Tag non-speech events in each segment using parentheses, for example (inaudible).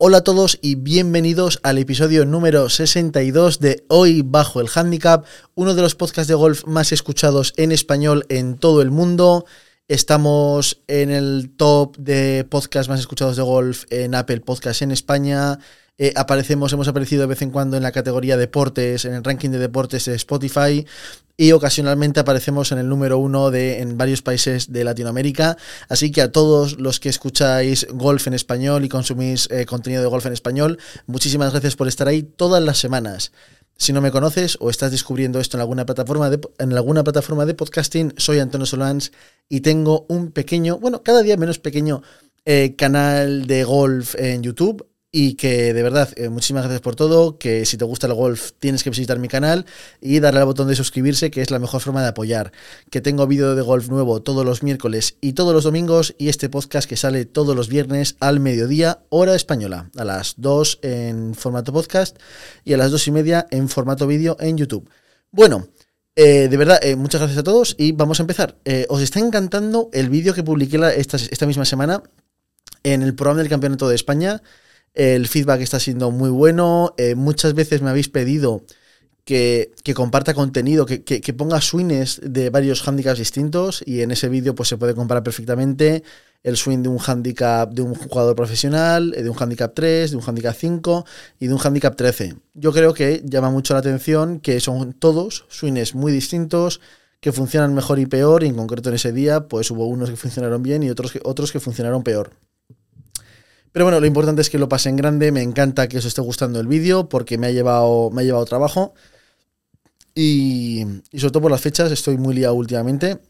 Hola a todos y bienvenidos al episodio número 62 de Hoy Bajo el Handicap, uno de los podcasts de golf más escuchados en español en todo el mundo. Estamos en el top de podcasts más escuchados de golf en Apple Podcasts en España. Eh, aparecemos, hemos aparecido de vez en cuando en la categoría deportes, en el ranking de deportes de Spotify y ocasionalmente aparecemos en el número uno de, en varios países de Latinoamérica. Así que a todos los que escucháis golf en español y consumís eh, contenido de golf en español, muchísimas gracias por estar ahí todas las semanas. Si no me conoces o estás descubriendo esto en alguna plataforma de, en alguna plataforma de podcasting, soy Antonio Solans y tengo un pequeño, bueno, cada día menos pequeño eh, canal de golf en YouTube y que de verdad, eh, muchísimas gracias por todo, que si te gusta el golf tienes que visitar mi canal y darle al botón de suscribirse, que es la mejor forma de apoyar. Que tengo vídeo de golf nuevo todos los miércoles y todos los domingos y este podcast que sale todos los viernes al mediodía, hora española, a las 2 en formato podcast y a las 2 y media en formato vídeo en YouTube. Bueno, eh, de verdad, eh, muchas gracias a todos y vamos a empezar. ¿Os está encantando el vídeo que publiqué esta, esta misma semana en el programa del Campeonato de España? El feedback está siendo muy bueno. Eh, muchas veces me habéis pedido que, comparta contenido, que, ponga swings de varios handicaps distintos y en ese vídeo pues se puede comparar perfectamente el swing de un handicap de un jugador profesional, eh, de un handicap 3, de un handicap 5 y de un handicap 13. Yo creo que llama mucho la atención que son todos swings muy distintos, que funcionan mejor y peor, y en concreto en ese día pues hubo unos que funcionaron bien y otros otros que funcionaron peor. Pero bueno, lo importante es que lo pase en grande. Me encanta que os esté gustando el vídeo porque me ha llevado, me ha llevado trabajo. Y, sobre todo por las fechas, estoy muy liado últimamente.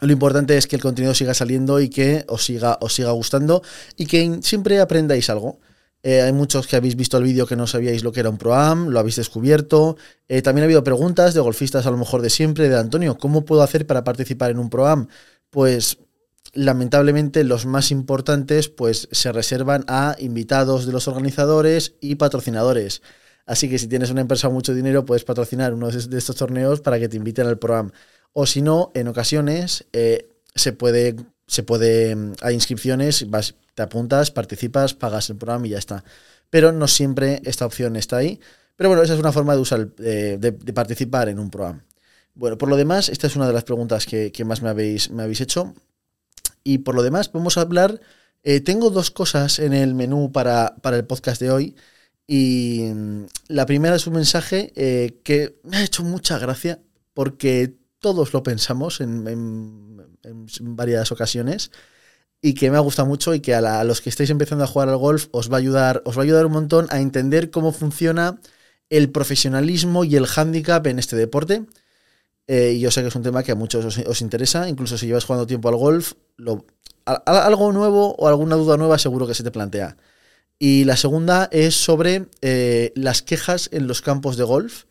Lo importante es que el contenido siga saliendo y que os siga, os siga gustando y que siempre aprendáis algo. Eh, hay muchos que habéis visto el vídeo que no sabíais lo que era un ProAm, lo habéis descubierto. Eh, también ha habido preguntas de golfistas a lo mejor de siempre, de Antonio, ¿cómo puedo hacer para participar en un ProAm? Pues lamentablemente los más importantes pues se reservan a invitados de los organizadores y patrocinadores. Así que si tienes una empresa mucho dinero puedes patrocinar uno de estos torneos para que te inviten al programa. O si no, en ocasiones eh, se puede, se puede, hay inscripciones, vas, te apuntas, participas, pagas el programa y ya está. Pero no siempre esta opción está ahí. Pero bueno, esa es una forma de usar, eh, de, participar en un programa. Bueno, por lo demás, esta es una de las preguntas que, que más me habéis, me habéis hecho. Y por lo demás, vamos a hablar. Eh, tengo dos cosas en el menú para, el podcast de hoy. Y mm, la primera es un mensaje eh, que me ha hecho mucha gracia porque todos lo pensamos en, varias ocasiones y que me ha gustado mucho y que a, los que estáis empezando a jugar al golf os va a ayudar, os va a ayudar un montón a entender cómo funciona el profesionalismo y el handicap en este deporte. Eh, y yo sé que es un tema que a muchos os, interesa, incluso si llevas jugando tiempo al golf, algo nuevo o alguna duda nueva seguro que se te plantea. Y la segunda es sobre eh, las quejas en los campos de golf,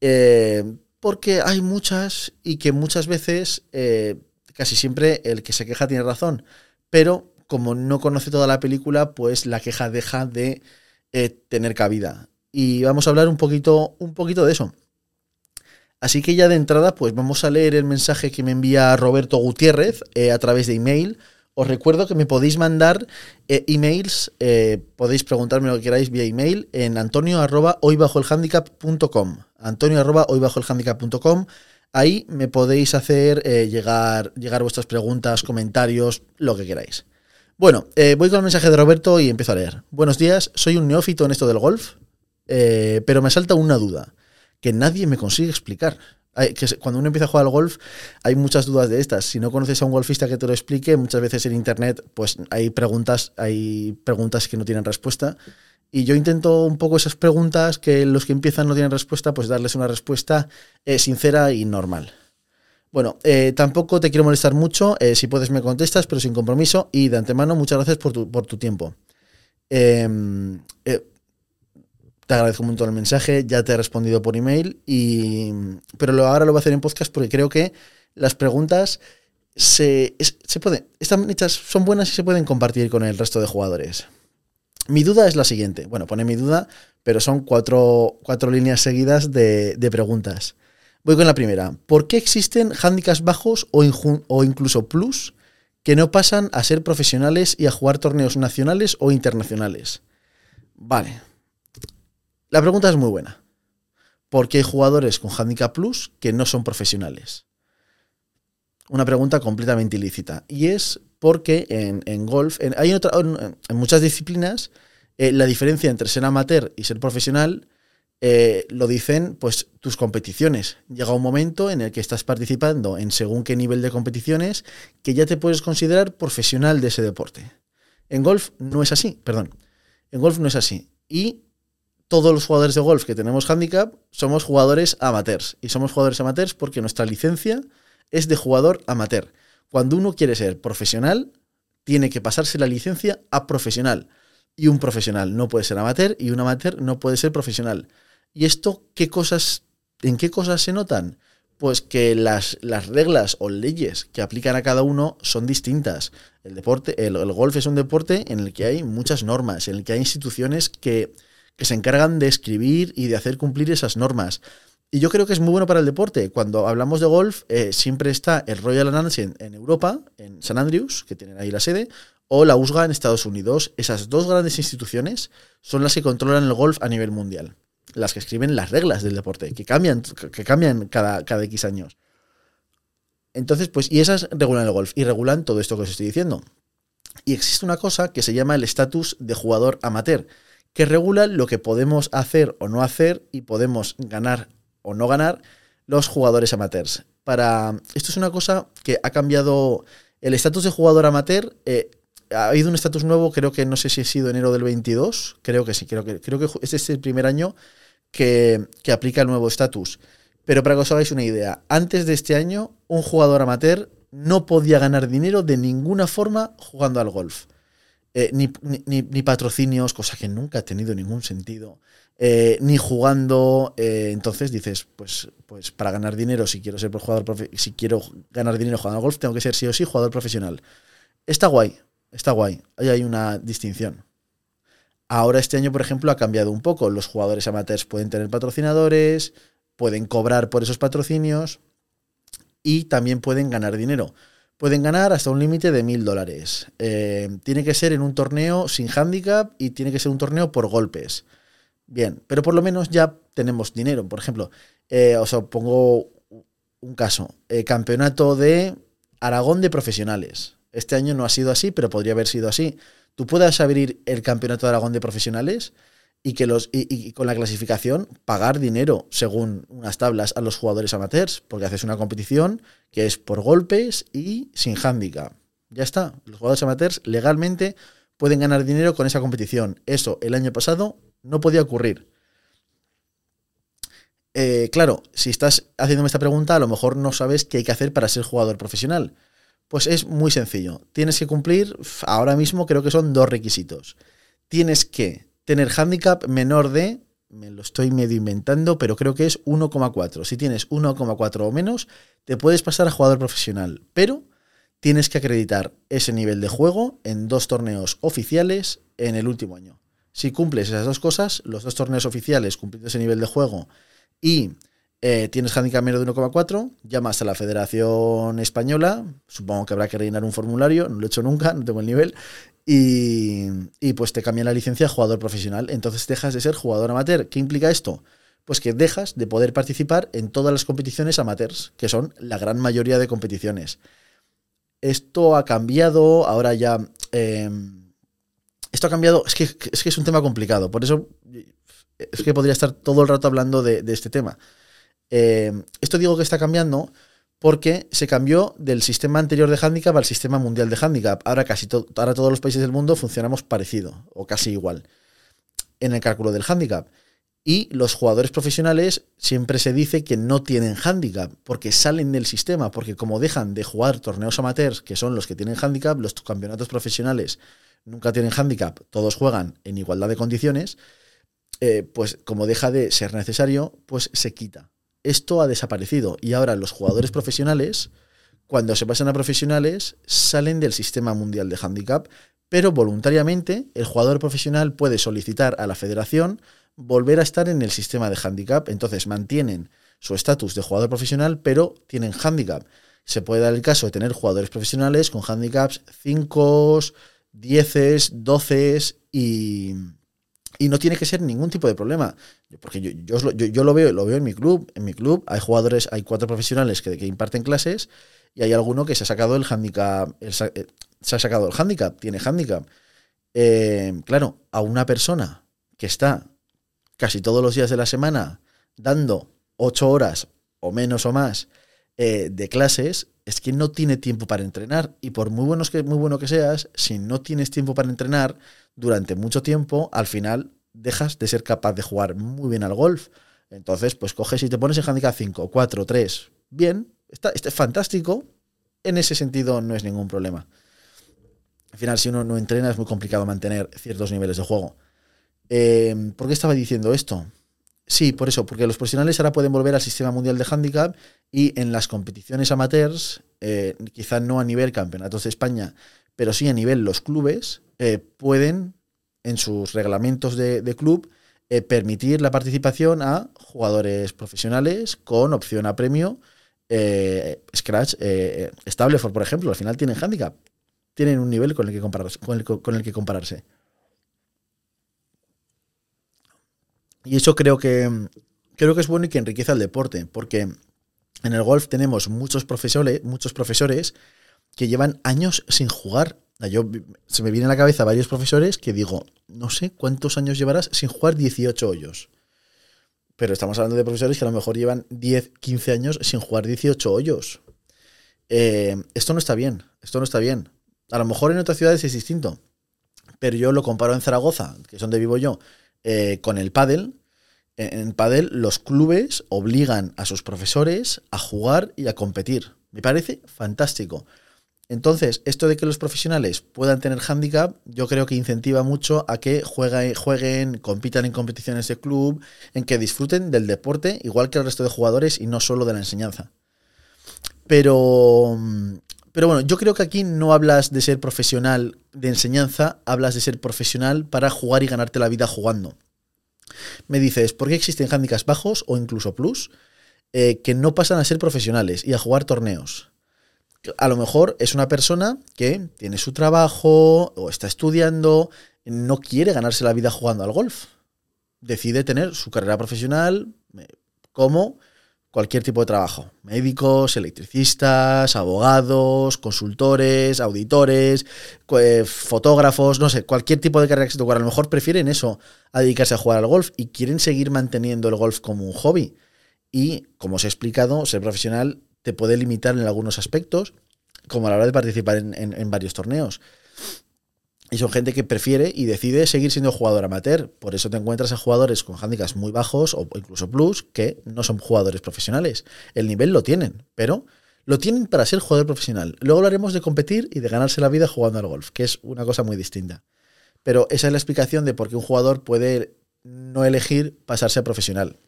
eh, porque hay muchas y que muchas veces, casi siempre el que se queja tiene razón, pero como no conoce toda la película, pues la queja deja de tener cabida. Y vamos a hablar un poquito, un poquito de eso. Así que ya de entrada, pues vamos a leer el mensaje que me envía Roberto Gutiérrez eh, a través de email. Os recuerdo que me podéis mandar eh, emails, eh, podéis preguntarme lo que queráis vía email en antonio arroba el Antonio arroba bajo Ahí me podéis hacer llegar, llegar vuestras preguntas, comentarios, lo que queráis. Bueno, voy con el mensaje de Roberto y empiezo a leer. Buenos días, soy un neófito en esto del golf, pero me salta una duda que nadie me consigue explicar. que cuando uno empieza a jugar al golf hay muchas dudas de estas. Si no conoces a un golfista que te lo explique, muchas veces en internet pues hay preguntas, hay preguntas que no tienen respuesta. Y yo intento un poco esas preguntas que los que empiezan no tienen respuesta, pues darles una respuesta eh, sincera y normal. Bueno, eh, tampoco te quiero molestar mucho, eh, si puedes me contestas, pero sin compromiso. Y de antemano, muchas gracias por tu, por tu tiempo. Em, te agradezco montón el mensaje, ya te he respondido por email, y, pero ahora lo voy a hacer en podcast porque creo que las preguntas se, se pueden, están hechas, son buenas y se pueden compartir con el resto de jugadores. Mi duda es la siguiente. Bueno, pone mi duda, pero son cuatro, cuatro líneas seguidas de, preguntas. Voy con la primera. ¿Por qué existen handicaps bajos o incluso plus que no pasan a ser profesionales y a jugar torneos nacionales o internacionales? Vale. La pregunta es muy buena. ¿Por qué hay jugadores con Handicap Plus que no son profesionales? Una pregunta completamente ilícita. Y es porque en, golf, en, hay otra, en, muchas disciplinas, eh, la diferencia entre ser amateur y ser profesional eh, lo dicen pues tus competiciones. Llega un momento en el que estás participando en según qué nivel de competiciones que ya te puedes considerar profesional de ese deporte. En golf no es así, perdón. En golf no es así. Y todos los jugadores de golf que tenemos handicap somos jugadores amateurs. Y somos jugadores amateurs porque nuestra licencia es de jugador amateur. Cuando uno quiere ser profesional, tiene que pasarse la licencia a profesional. Y un profesional no puede ser amateur y un amateur no puede ser profesional. ¿Y esto qué cosas, en qué cosas se notan? Pues que las, las reglas o leyes que aplican a cada uno son distintas. El deporte, el, golf es un deporte en el que hay muchas normas, en el que hay instituciones que, que se encargan de escribir y de hacer cumplir esas normas. Y yo creo que es muy bueno para el deporte. Cuando hablamos de golf, eh, siempre está el Royal Announce en, Europa, en San Andrews, que tienen ahí la sede, o la USGA en Estados Unidos. Esas dos grandes instituciones son las que controlan el golf a nivel mundial. Las que escriben las reglas del deporte, que cambian, que cambian cada, cada X años. Entonces, pues, y esas regulan el golf y regulan todo esto que os estoy diciendo. Y existe una cosa que se llama el estatus de jugador amateur, que regula lo que podemos hacer o no hacer y podemos ganar o no ganar los jugadores amateurs. Para esto es una cosa que ha cambiado el estatus de jugador amateur. Eh, ha habido un estatus nuevo, creo que no sé si ha sido enero del 22, creo que sí, creo que, creo que este es el primer año que, que aplica el nuevo estatus. Pero para que os hagáis una idea, antes de este año, un jugador amateur no podía ganar dinero de ninguna forma jugando al golf. Eh, ni, ni, patrocinios, cosa que nunca ha tenido ningún sentido, eh, ni jugando. Eh, entonces dices, pues, pues para ganar dinero, si quiero ser jugador si quiero ganar dinero jugando al golf, tengo que ser sí o sí jugador profesional. Está guay, está guay. Ahí hay una distinción. Ahora este año, por ejemplo, ha cambiado un poco. Los jugadores amateurs pueden tener patrocinadores, pueden cobrar por esos patrocinios y también pueden ganar dinero pueden ganar hasta un límite de mil dólares. Eh, tiene que ser en un torneo sin handicap y tiene que ser un torneo por golpes. Bien, pero por lo menos ya tenemos dinero. Por ejemplo, eh, os pongo un caso. Eh, campeonato de Aragón de profesionales. Este año no ha sido así, pero podría haber sido así. Tú puedes abrir el campeonato de Aragón de profesionales y que los y, con la clasificación pagar dinero según unas tablas a los jugadores amateurs, porque haces una competición que es por golpes y sin handicap. Ya está, los jugadores amateurs legalmente pueden ganar dinero con esa competición. Eso el año pasado no podía ocurrir. Eh, claro, si estás haciéndome esta pregunta, a lo mejor no sabes qué hay que hacer para ser jugador profesional. Pues es muy sencillo. Tienes que cumplir, ahora mismo creo que son dos requisitos. Tienes que tener handicap menor de, me lo estoy medio inventando, pero creo que es 1,4. Si tienes 1,4 o menos, te puedes pasar a jugador profesional, pero tienes que acreditar ese nivel de juego en dos torneos oficiales en el último año. Si cumples esas dos cosas, los dos torneos oficiales cumpliendo ese nivel de juego y eh, tienes handicap menos de 1,4, llamas a la Federación Española, supongo que habrá que rellenar un formulario, no lo he hecho nunca, no tengo el nivel, y, pues te cambian la licencia a jugador profesional. Entonces dejas de ser jugador amateur. ¿Qué implica esto? Pues que dejas de poder participar en todas las competiciones amateurs, que son la gran mayoría de competiciones. Esto ha cambiado, ahora ya... Em, esto ha cambiado, es que, es un tema complicado, por eso es que podría estar todo el rato hablando de, este tema. Em, esto digo que está cambiando porque se cambió del sistema anterior de handicap al sistema mundial de handicap. Ahora casi ahora todos los países del mundo funcionamos parecido o casi igual en el cálculo del handicap. Y los jugadores profesionales siempre se dice que no tienen handicap porque salen del sistema, porque como dejan de jugar torneos amateurs, que son los que tienen handicap, los campeonatos profesionales nunca tienen handicap, todos juegan en igualdad de condiciones, eh, pues como deja de ser necesario, pues se quita esto ha desaparecido. Y ahora los jugadores profesionales, cuando se pasan a profesionales, salen del sistema mundial de handicap, pero voluntariamente el jugador profesional puede solicitar a la federación volver a estar en el sistema de handicap, entonces mantienen su estatus de jugador profesional, pero tienen handicap. Se puede dar el caso de tener jugadores profesionales con handicaps 5, 10, 12 y, Y no tiene que ser ningún tipo de problema. Porque yo, yo, lo veo, lo veo en mi club. En mi club hay jugadores, hay cuatro profesionales que, que imparten clases y hay alguno que se ha sacado el handicap. Eh, se ha sacado el handicap, tiene handicap. Eh, claro, a una persona que está casi todos los días de la semana dando ocho horas o menos o más eh, de clases, es que no tiene tiempo para entrenar. Y por muy, buenos que, muy bueno que seas, si no tienes tiempo para entrenar durante mucho tiempo, al final dejas de ser capaz de jugar muy bien al golf. Entonces, pues coges y te pones en handicap 5, 4, 3. Bien, está, está fantástico. En ese sentido no es ningún problema. Al final, si uno no entrena, es muy complicado mantener ciertos niveles de juego. Eh, ¿Por qué estaba diciendo esto? Sí, por eso, porque los profesionales ahora pueden volver al sistema mundial de handicap y en las competiciones amateurs, eh, quizá no a nivel campeonatos de España, pero sí a nivel los clubes, eh, pueden en sus reglamentos de, club eh, permitir la participación a jugadores profesionales con opción a premio. Scratch, estable, por ejemplo, al final tienen handicap, tienen un nivel con el que compararse. con el que compararse. Y eso creo que, creo que es bueno y que enriquece al deporte, porque en el golf tenemos muchos profesores, muchos profesores que llevan años sin jugar. Yo, se me viene a la cabeza varios profesores que digo, no sé cuántos años llevarás sin jugar 18 hoyos. Pero estamos hablando de profesores que a lo mejor llevan 10, 15 años sin jugar 18 hoyos. Eh, esto no está bien, esto no está bien. A lo mejor en otras ciudades es distinto, pero yo lo comparo en Zaragoza, que es donde vivo yo, eh, con el pádel. En pádel los clubes obligan a sus profesores a jugar y a competir. Me parece fantástico. Entonces, esto de que los profesionales puedan tener handicap, yo creo que incentiva mucho a que jueguen, jueguen, compitan en competiciones de club, en que disfruten del deporte igual que el resto de jugadores y no solo de la enseñanza. Pero, pero bueno, yo creo que aquí no hablas de ser profesional de enseñanza, hablas de ser profesional para jugar y ganarte la vida jugando. Me dices, ¿por qué existen handicaps bajos o incluso plus eh, que no pasan a ser profesionales y a jugar torneos? A lo mejor es una persona que tiene su trabajo o está estudiando, no quiere ganarse la vida jugando al golf. Decide tener su carrera profesional eh, como cualquier tipo de trabajo. Médicos, electricistas, abogados, consultores, auditores, eh, fotógrafos, no sé, cualquier tipo de carrera que se te A lo mejor prefieren eso a dedicarse a jugar al golf y quieren seguir manteniendo el golf como un hobby. Y, como os he explicado, ser profesional te puede limitar en algunos aspectos, como a la hora de participar en varios torneos. Y son gente que prefiere y decide seguir siendo jugador amateur. Por eso te encuentras a jugadores con handicaps muy bajos o incluso plus que no son jugadores profesionales. El nivel lo tienen, pero lo tienen para ser jugador profesional. Luego hablaremos de competir y de ganarse la vida jugando al golf, que es una cosa muy distinta. Pero esa es la explicación de por qué un jugador puede no elegir pasarse a profesional.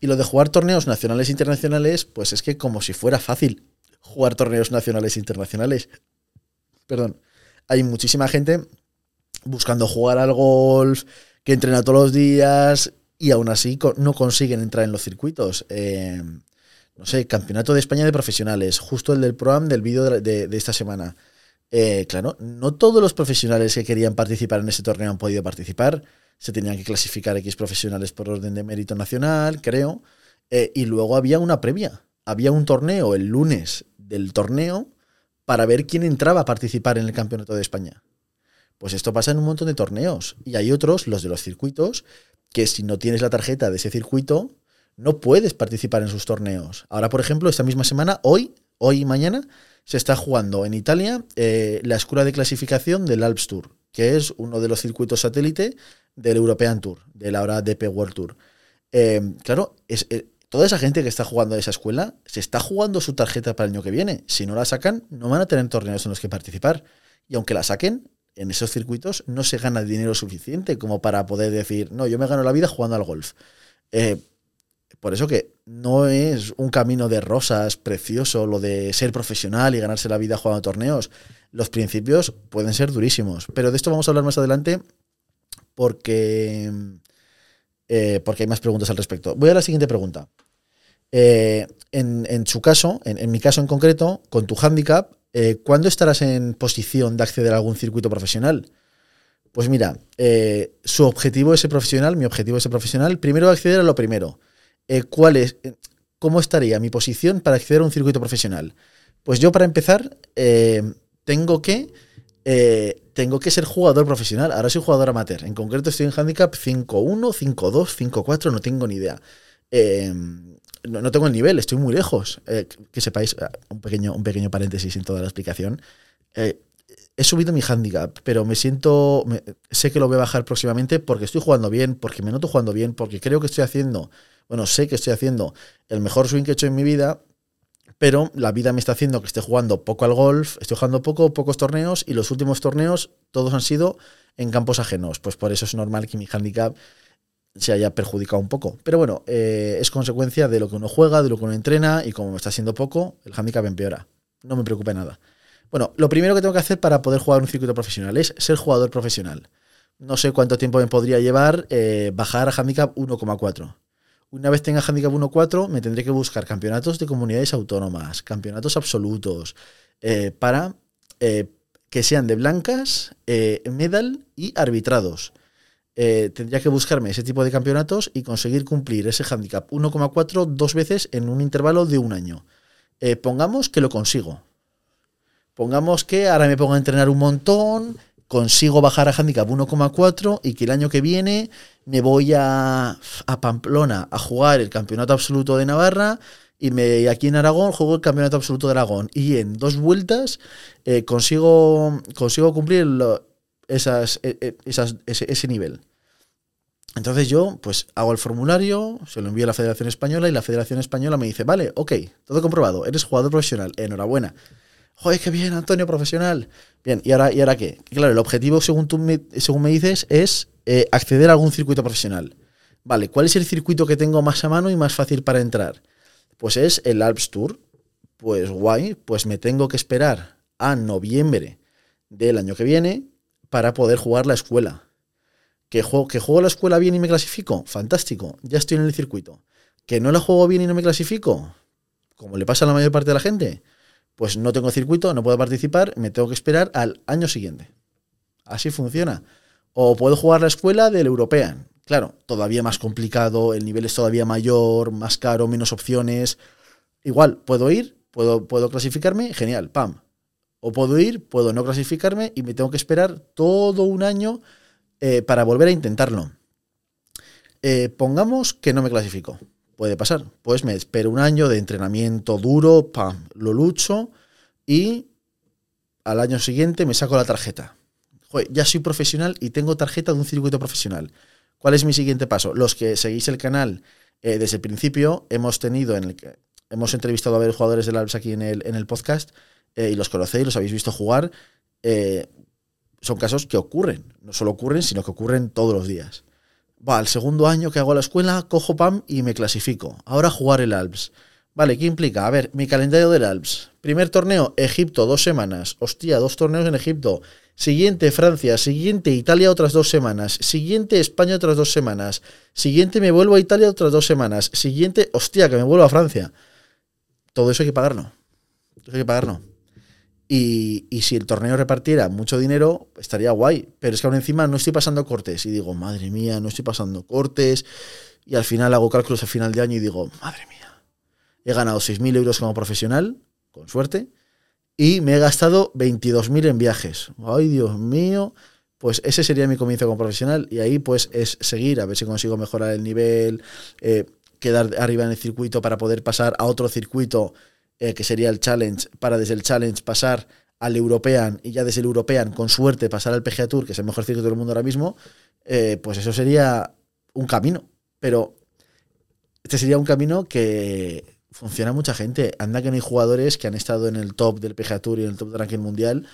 Y lo de jugar torneos nacionales e internacionales, pues es que como si fuera fácil jugar torneos nacionales e internacionales. Perdón hay muchísima gente buscando jugar al golf, que entrena todos los días y aún así no consiguen entrar en los circuitos. Eh, no sé, Campeonato de España de Profesionales, justo el del programa del vídeo de, esta semana. Eh, claro, no todos los profesionales que querían participar en ese torneo han podido participar. Se tenían que clasificar X profesionales por orden de mérito nacional, creo. Eh, y luego había una previa. Había un torneo el lunes del torneo para ver quién entraba a participar en el Campeonato de España. Pues esto pasa en un montón de torneos. Y hay otros, los de los circuitos, que si no tienes la tarjeta de ese circuito, no puedes participar en sus torneos. Ahora, por ejemplo, esta misma semana, hoy, hoy y mañana, se está jugando en Italia eh, la escuela de clasificación del Alps Tour, que es uno de los circuitos satélite del European Tour, de la hora DP World Tour. Eh, claro, es, eh, toda esa gente que está jugando a esa escuela se está jugando su tarjeta para el año que viene. Si no la sacan, no van a tener torneos en los que participar. Y aunque la saquen, en esos circuitos no se gana dinero suficiente como para poder decir, no, yo me gano la vida jugando al golf. Eh, por eso que no es un camino de rosas precioso lo de ser profesional y ganarse la vida jugando torneos. Los principios pueden ser durísimos, pero de esto vamos a hablar más adelante porque eh, porque hay más preguntas al respecto. Voy a la siguiente pregunta. Eh, en, su caso, en, mi caso en concreto, con tu handicap, eh, ¿cuándo estarás en posición de acceder a algún circuito profesional? Pues mira, su objetivo ese profesional, mi objetivo ese profesional, primero acceder a lo primero. ¿Cuál es, cómo estaría mi posición para acceder a un circuito profesional? Pues yo para empezar tengo que tengo que ser jugador profesional. Ahora soy jugador amateur. En concreto estoy en handicap 5-1, 5-2, 5-4, no tengo ni idea. no, tengo el nivel, estoy muy lejos. que sepáis, un pequeño, un pequeño paréntesis en toda la explicación he subido mi handicap, pero me siento, sé que lo voy a bajar próximamente porque estoy jugando bien, porque me noto jugando bien, porque creo que estoy haciendo, bueno, sé que estoy haciendo el mejor swing que he hecho en mi vida, pero la vida me está haciendo que esté jugando poco al golf, estoy jugando poco, pocos torneos y los últimos torneos todos han sido en campos ajenos, pues por eso es normal que mi handicap se haya perjudicado un poco. Pero bueno, eh, es consecuencia de lo que uno juega, de lo que uno entrena y como me está haciendo poco, el handicap empeora. No me preocupa nada. Bueno, lo primero que tengo que hacer para poder jugar un circuito profesional es ser jugador profesional. No sé cuánto tiempo me podría llevar eh, bajar a handicap 1,4. Una vez tenga handicap 1,4 me tendré que buscar campeonatos de comunidades autónomas, campeonatos absolutos, eh, para eh, que sean de blancas, medal y arbitrados. tendría que buscarme ese tipo de campeonatos y conseguir cumplir ese handicap 1,4 dos veces en un intervalo de un año. pongamos que lo consigo Pongamos que ahora me pongo a entrenar un montón, consigo bajar a handicap 1,4 y que el año que viene me voy a, Pamplona a jugar el campeonato absoluto de Navarra y me, aquí en Aragón juego el campeonato absoluto de Aragón y en dos vueltas eh, consigo, consigo cumplir esas, e, e, esas, ese, nivel. Entonces yo pues hago el formulario, se lo envío a la Federación Española y la Federación Española me dice, vale, ok, todo comprobado, eres jugador profesional, enhorabuena joder, qué bien, Antonio, profesional. Bien, ¿y ahora, ¿y ahora qué? Claro, el objetivo, según, tú me, según me dices, es eh, acceder a algún circuito profesional. Vale, ¿cuál es el circuito que tengo más a mano y más fácil para entrar? Pues es el Alps Tour. Pues guay, pues me tengo que esperar a noviembre del año que viene para poder jugar la escuela. ¿Que juego, ¿Que juego la escuela bien y me clasifico? Fantástico, ya estoy en el circuito. ¿Que no la juego bien y no me clasifico? Como le pasa a la mayor parte de la gente, pues no tengo circuito, no puedo participar, me tengo que esperar al año siguiente. Así funciona. O puedo jugar la escuela del European. Claro, todavía más complicado, el nivel es todavía mayor, más caro, menos opciones. Igual, puedo ir, puedo, puedo clasificarme, genial, pam. O puedo ir, puedo no clasificarme y me tengo que esperar todo un año eh, para volver a intentarlo. Eh, pongamos que no me clasifico puede pasar. Pues me espero un año de entrenamiento duro, pam, lo lucho y al año siguiente me saco la tarjeta. Joder, ya soy profesional y tengo tarjeta de un circuito profesional. ¿Cuál es mi siguiente paso? Los que seguís el canal eh, desde el principio, hemos tenido en el que hemos entrevistado a varios jugadores del Alps aquí en el, en el podcast eh, y los conocéis, los habéis visto jugar. Eh, son casos que ocurren, no solo ocurren, sino que ocurren todos los días. Va, el segundo año que hago la escuela, cojo PAM y me clasifico. Ahora jugar el Alps. Vale, ¿qué implica? A ver, mi calendario del Alps. Primer torneo, Egipto, dos semanas. Hostia, dos torneos en Egipto. Siguiente, Francia. Siguiente, Italia, otras dos semanas. Siguiente, España, otras dos semanas. Siguiente, me vuelvo a Italia, otras dos semanas. Siguiente, hostia, que me vuelvo a Francia. Todo eso hay que pagarlo. Eso hay que pagarlo. Y, si el torneo repartiera mucho dinero, estaría guay. Pero es que aún encima no estoy pasando cortes. Y digo, madre mía, no estoy pasando cortes. Y al final hago cálculos a final de año y digo, madre mía, he ganado 6.000 euros como profesional, con suerte, y me he gastado 22.000 en viajes. Ay, Dios mío. Pues ese sería mi comienzo como profesional. Y ahí pues es seguir, a ver si consigo mejorar el nivel, eh, quedar arriba en el circuito para poder pasar a otro circuito eh, que sería el Challenge, para desde el Challenge pasar al European y ya desde el European, con suerte, pasar al PGA Tour, que es el mejor circuito del mundo ahora mismo, eh, pues eso sería un camino. Pero este sería un camino que funciona mucha gente. Anda que no hay jugadores que han estado en el top del PGA Tour y en el top del ranking mundial,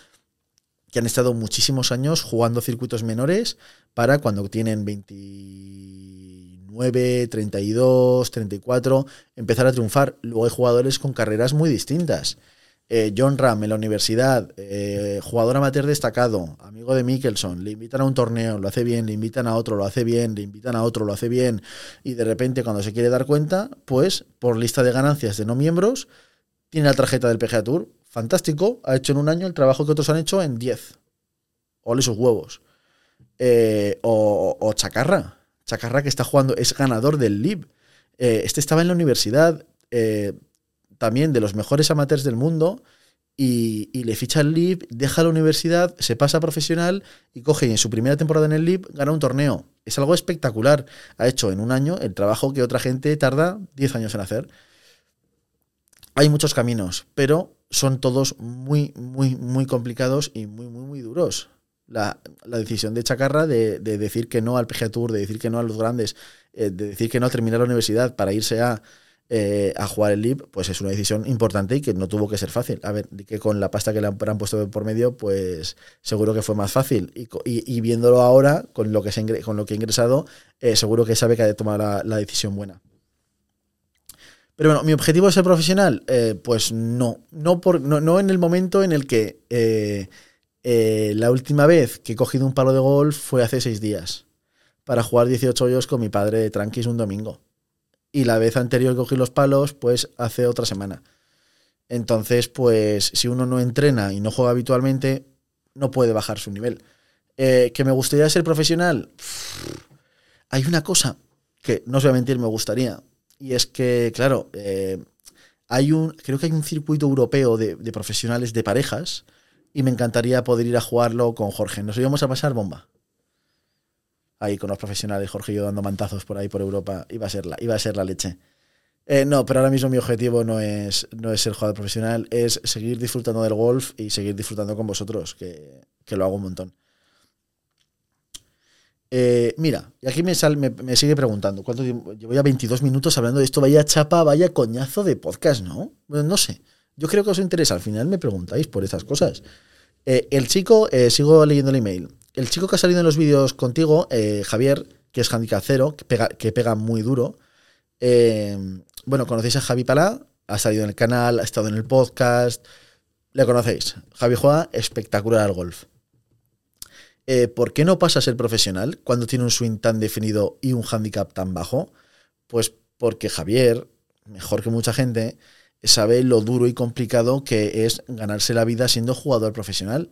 que han estado muchísimos años jugando circuitos menores para cuando tienen 20 39, 32, 34, empezar a triunfar. Luego hay jugadores con carreras muy distintas. Eh, John Ram en la universidad, eh, jugador amateur destacado, amigo de Mickelson, le invitan a un torneo, lo hace bien, le invitan a otro, lo hace bien, le invitan a otro, lo hace bien, y de repente cuando se quiere dar cuenta, pues por lista de ganancias de no miembros, tiene la tarjeta del PGA Tour, fantástico, ha hecho en un año el trabajo que otros han hecho en 10. Ole sus huevos. Eh, o, Chacarra. Chacarra que está jugando, es ganador del LIB. Eh, este estaba en la universidad, también de los mejores amateurs del mundo, y, le ficha el LIB, deja la universidad, se pasa a profesional y coge y en su primera temporada en el LIB gana un torneo. Es algo espectacular. Ha hecho en un año el trabajo que otra gente tarda 10 años en hacer. Hay muchos caminos, pero son todos muy, muy, muy complicados y muy, muy, muy duros. La, decisión de Chacarra de, decir que no al PGA Tour, de decir que no a los grandes, eh, de decir que no al terminar la universidad para irse a eh, a jugar el LIB, pues es una decisión importante y que no tuvo que ser fácil. A ver, que con la pasta que le han, puesto por medio, pues seguro que fue más fácil. Y, viéndolo ahora, con lo que, se con lo que ha ingresado, eh, seguro que sabe que ha de tomar la, decisión buena. Pero bueno, ¿mi objetivo es ser profesional? Pues no. No, por, no, en el momento en el que la última vez que he cogido un palo de golf fue hace seis días. Para jugar 18 hoyos con mi padre de tranquis un domingo y la vez anterior que cogí los palos, pues hace otra semana. Entonces, pues si uno no entrena y no juega habitualmente, no puede bajar su nivel. Eh, ¿Que me gustaría ser profesional? Hay una cosa que, no os voy a mentir, me gustaría. Y es que, claro, eh, hay un, creo que hay un circuito europeo de, profesionales de parejas y me encantaría poder ir a jugarlo con Jorge. Nos íbamos a pasar bomba ahí con los profesionales, Jorge y yo dando mantazos por ahí por Europa, iba a ser la, iba a ser la leche. Eh, no, pero ahora mismo mi objetivo no es, no es ser jugador profesional, es seguir disfrutando del golf y seguir disfrutando con vosotros, que, lo hago un montón. Eh, mira, y aquí me, sal, me, sigue preguntando, ¿cuánto tiempo? Llevo ya 22 minutos hablando de esto, vaya chapa, vaya coñazo de podcast, ¿no? No sé. Yo creo que os interesa, al final me preguntáis por esas cosas. Eh, el chico, sigo leyendo el email el chico que ha salido en los vídeos contigo, eh, Javier, que es handicap cero, que pega, que pega muy duro. Eh, bueno, conocéis a Javi Palá, ha salido en el canal, ha estado en el podcast. Le conocéis. Javi juega espectacular al golf. Eh, ¿Por qué no pasa a ser profesional cuando tiene un swing tan definido y un handicap tan bajo? Pues porque Javier, mejor que mucha gente, sabe lo duro y complicado que es ganarse la vida siendo jugador profesional.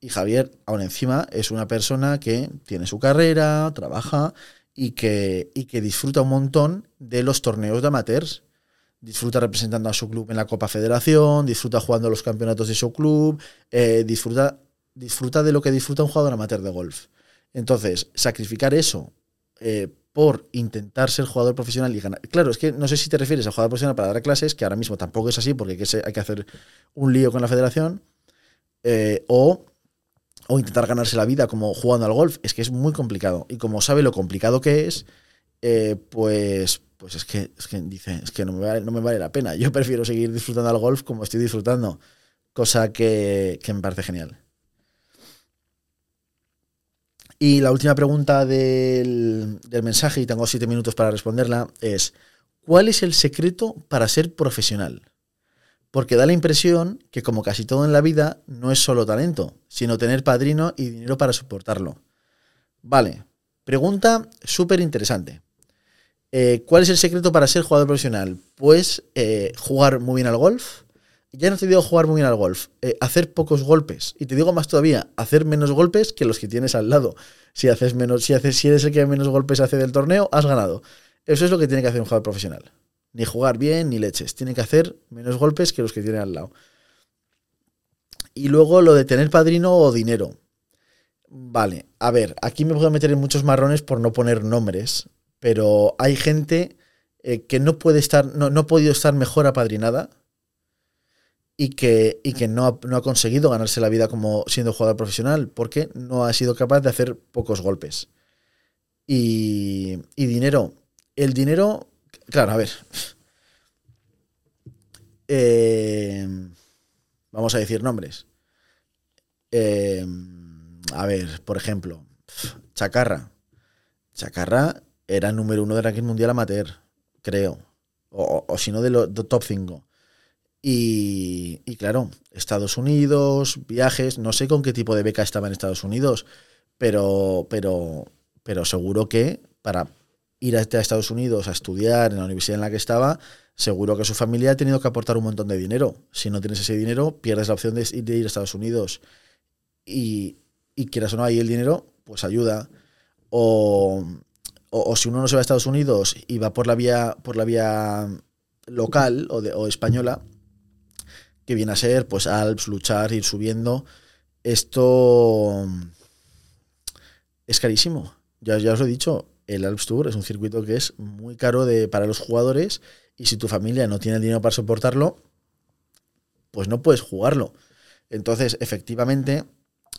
Y Javier, aún encima, es una persona que tiene su carrera, trabaja y que, y que disfruta un montón de los torneos de amateurs. Disfruta representando a su club en la Copa Federación, disfruta jugando los campeonatos de su club, eh, disfruta, disfruta de lo que disfruta un jugador amateur de golf. Entonces, sacrificar eso eh, por intentar ser jugador profesional y ganar. Claro, es que no sé si te refieres a jugador profesional para dar clases, que ahora mismo tampoco es así porque hay que, que hacer un lío con la federación, eh, o o intentar ganarse la vida como jugando al golf, es que es muy complicado. Y como sabe lo complicado que es, eh, pues, pues es que, es que dice, es que no me, vale, no me vale la pena. Yo prefiero seguir disfrutando al golf como estoy disfrutando. Cosa que, me parece genial. Y la última pregunta del, del mensaje, y tengo siete minutos para responderla, es, ¿cuál es el secreto para ser profesional? porque da la impresión que como casi todo en la vida no es solo talento, sino tener padrino y dinero para soportarlo. Vale, pregunta súper interesante. Eh, ¿Cuál es el secreto para ser jugador profesional? Pues eh, jugar muy bien al golf. Ya no te digo jugar muy bien al golf, eh, hacer pocos golpes. Y te digo más todavía, hacer menos golpes que los que tienes al lado. Si haces menos, si haces, si eres el que menos golpes hace del torneo, has ganado. Eso es lo que tiene que hacer un jugador profesional ni jugar bien ni leches. Tiene que hacer menos golpes que los que tiene al lado. Y luego lo de tener padrino o dinero. Vale, a ver, aquí me puedo meter en muchos marrones por no poner nombres, pero hay gente eh, que no puede estar, no, no, ha podido estar mejor apadrinada y que, y que no, ha, no, ha, conseguido ganarse la vida como siendo jugador profesional porque no ha sido capaz de hacer pocos golpes. Y, y dinero. El dinero Claro, a ver. (laughs) Eh, vamos a decir nombres. Eh, a ver, por ejemplo, Chacarra. Chacarra era el número uno de ranking mundial amateur, creo. O, si no, de los top 5. Y, claro, Estados Unidos, viajes, no sé con qué tipo de beca estaba en Estados Unidos, pero, pero, pero seguro que para ir a Estados Unidos a estudiar en la universidad en la que estaba, seguro que su familia ha tenido que aportar un montón de dinero. Si no tienes ese dinero, pierdes la opción de ir a Estados Unidos. Y, y quieras o no, ahí el dinero, pues ayuda. O, o, si uno no se va a Estados Unidos y va por la vía, por la vía local o, de, o española, que viene a ser pues Alps, luchar, ir subiendo, esto es carísimo. Ya, ya os he dicho, el Alps Tour es un circuito que es muy caro de, para los jugadores y si tu familia no tiene el dinero para soportarlo, pues no puedes jugarlo. Entonces, efectivamente,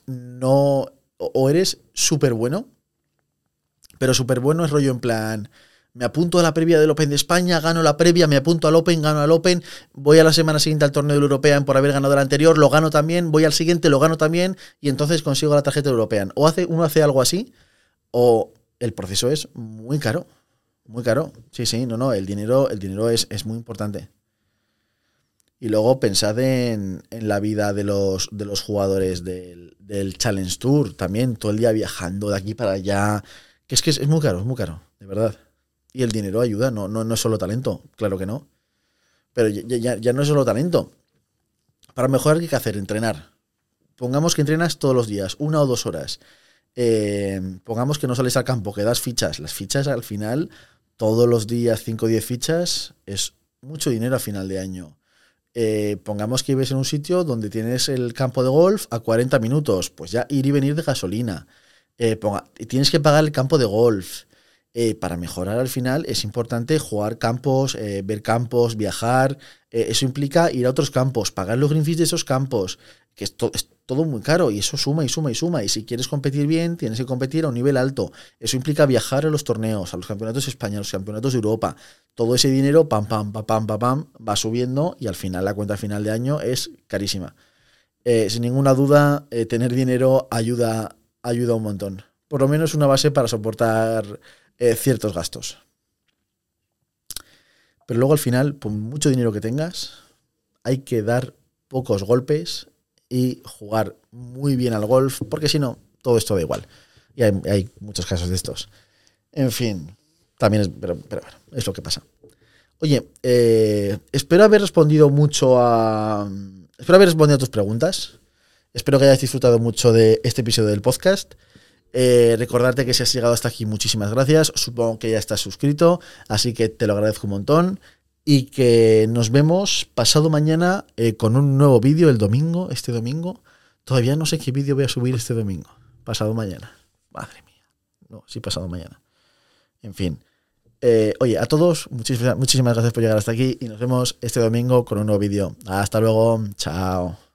no. O eres súper bueno, pero súper bueno es rollo en plan. Me apunto a la previa del Open de España, gano la previa, me apunto al Open, gano al Open, voy a la semana siguiente al torneo del European por haber ganado el anterior, lo gano también, voy al siguiente, lo gano también, y entonces consigo la tarjeta European. O hace, uno hace algo así, o el proceso es muy caro. Muy caro. Sí, sí, no, no, el dinero, el dinero es, es muy importante. Y luego pensad en, la vida de los, de los jugadores del, Challenge Tour, también todo el día viajando de aquí para allá. Que es que es, muy caro, es muy caro, de verdad. Y el dinero ayuda, no, no, no es solo talento, claro que no. Pero ya, ya, no es solo talento. Para mejorar, ¿qué hay que hacer? Entrenar. Pongamos que entrenas todos los días, una o dos horas. Eh, pongamos que no sales al campo, que das fichas. Las fichas al final, todos los días, 5 o 10 fichas, es mucho dinero a final de año. Eh, pongamos que vives en un sitio donde tienes el campo de golf a 40 minutos, pues ya ir y venir de gasolina. Eh, tienes que pagar el campo de golf. Eh, para mejorar al final es importante jugar campos, ver campos, viajar. eso implica ir a otros campos, pagar los green fees de esos campos, que es, es, todo muy caro y eso suma y suma y suma. Y si quieres competir bien, tienes que competir a un nivel alto. Eso implica viajar a los torneos, a los campeonatos españoles, a los campeonatos de Europa. Todo ese dinero, pam, pam, pam, pam, pam, pam, va subiendo y al final la cuenta final de año es carísima. Eh, sin ninguna duda, eh, tener dinero ayuda, ayuda un montón. Por lo menos una base para soportar eh, ciertos gastos. Pero luego al final, por mucho dinero que tengas, hay que dar pocos golpes y jugar muy bien al golf, porque si no, todo esto da igual. Y hay, muchos casos de estos. En fin, también es, pero, bueno, es lo que pasa. Oye, eh, espero haber respondido mucho a. Espero haber respondido a tus preguntas. Espero que hayas disfrutado mucho de este episodio del podcast. Eh, recordarte que si has llegado hasta aquí, muchísimas gracias. Supongo que ya estás suscrito, así que te lo agradezco un montón y que nos vemos pasado mañana eh, con un nuevo vídeo el domingo, este domingo. Todavía no sé qué vídeo voy a subir este domingo. Pasado mañana. Madre mía. No, sí, pasado mañana. En fin. Eh, oye, a todos, muchísimas, muchísimas gracias por llegar hasta aquí y nos vemos este domingo con un nuevo vídeo. Hasta luego. Chao.